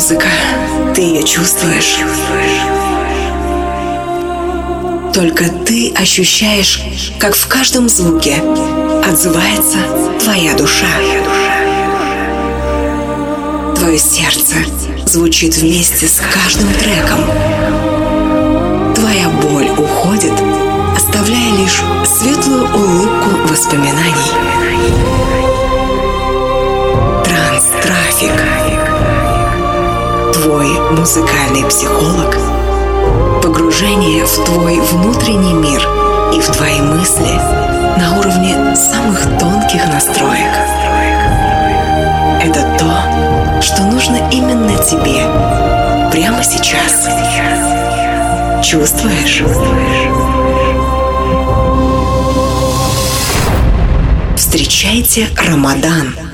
музыка. Ты ее чувствуешь. Только ты ощущаешь, как в каждом звуке отзывается твоя душа. Твое сердце звучит вместе с каждым треком. Твоя боль уходит, оставляя лишь светлую улыбку воспоминаний. Транс-трафик. Твой музыкальный психолог. Погружение в твой внутренний мир и в твои мысли на уровне самых тонких настроек. Это то, что нужно именно тебе прямо сейчас. Чувствуешь? Встречайте Рамадан.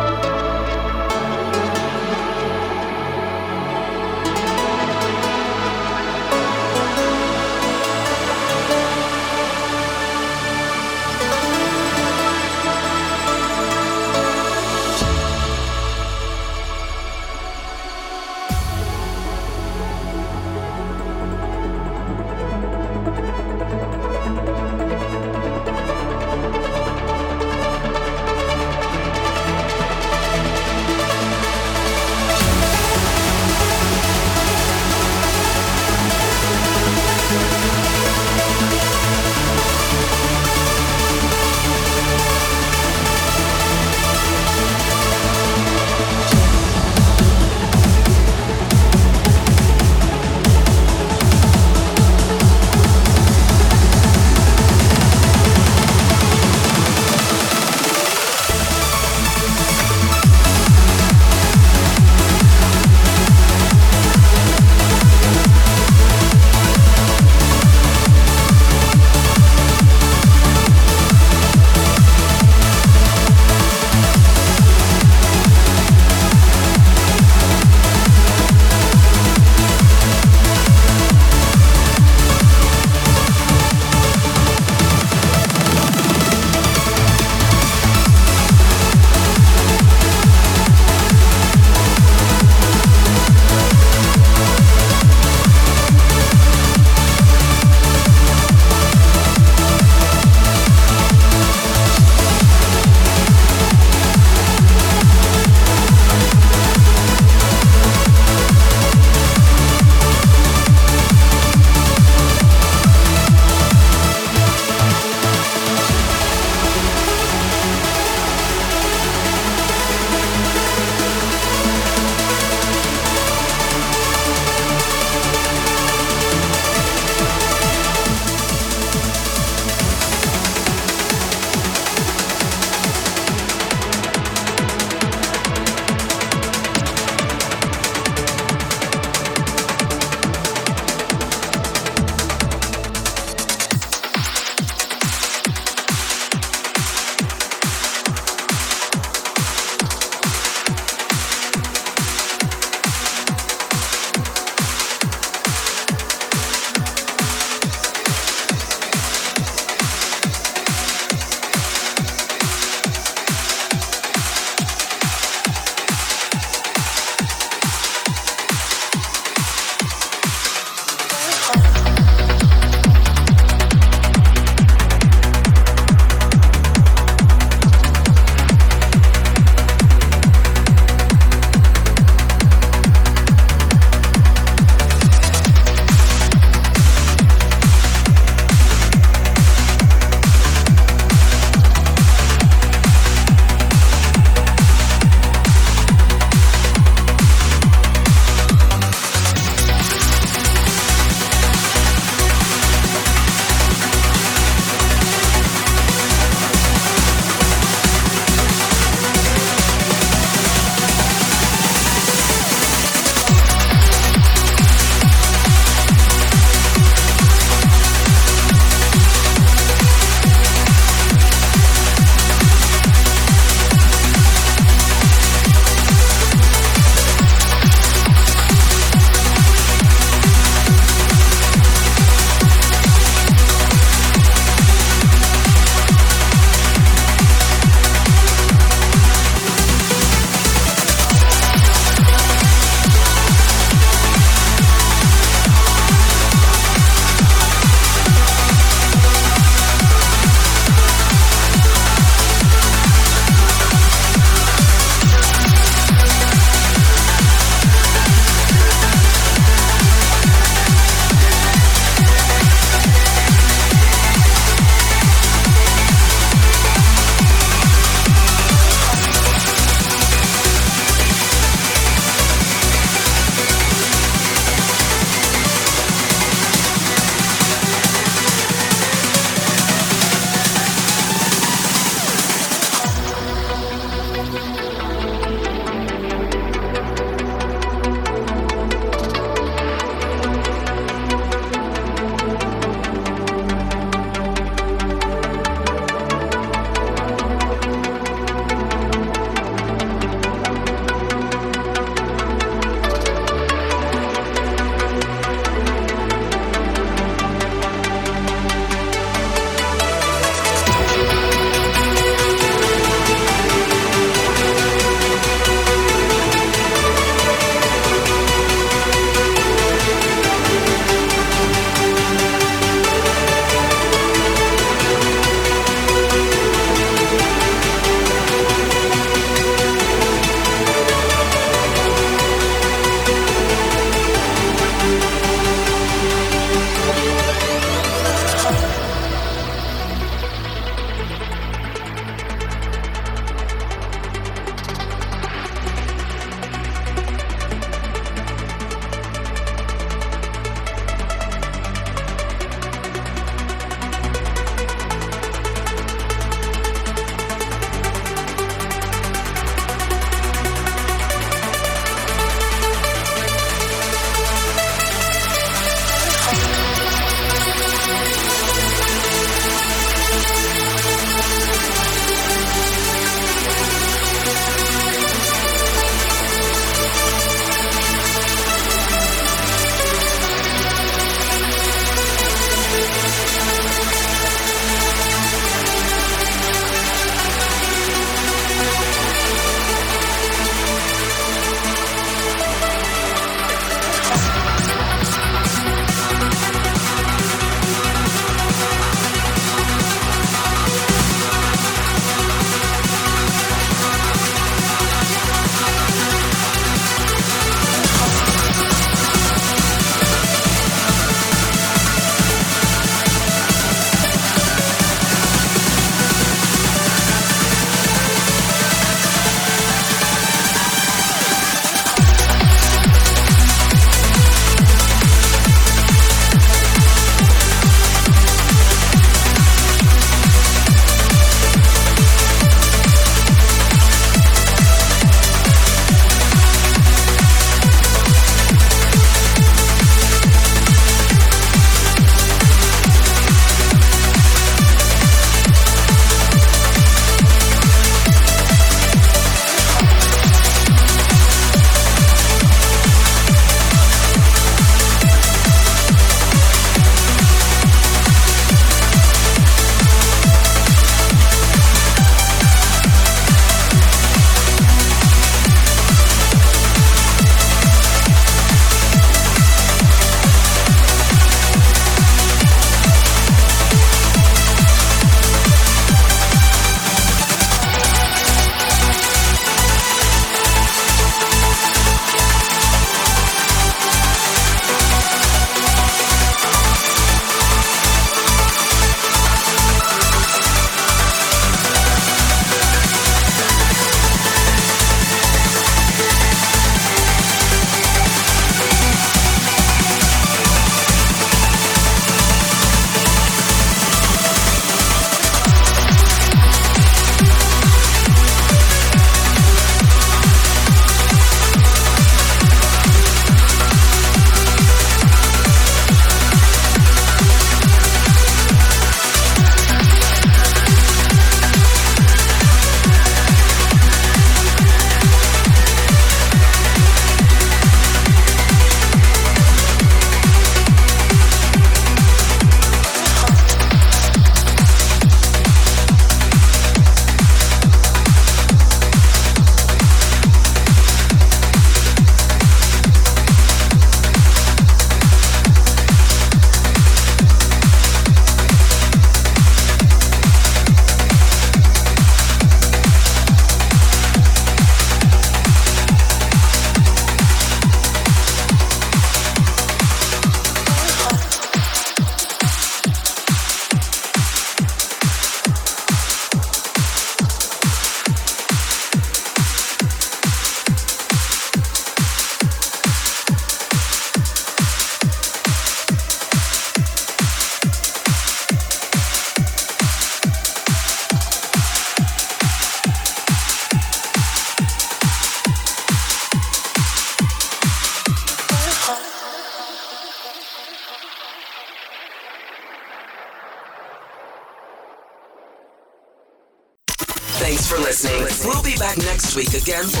Again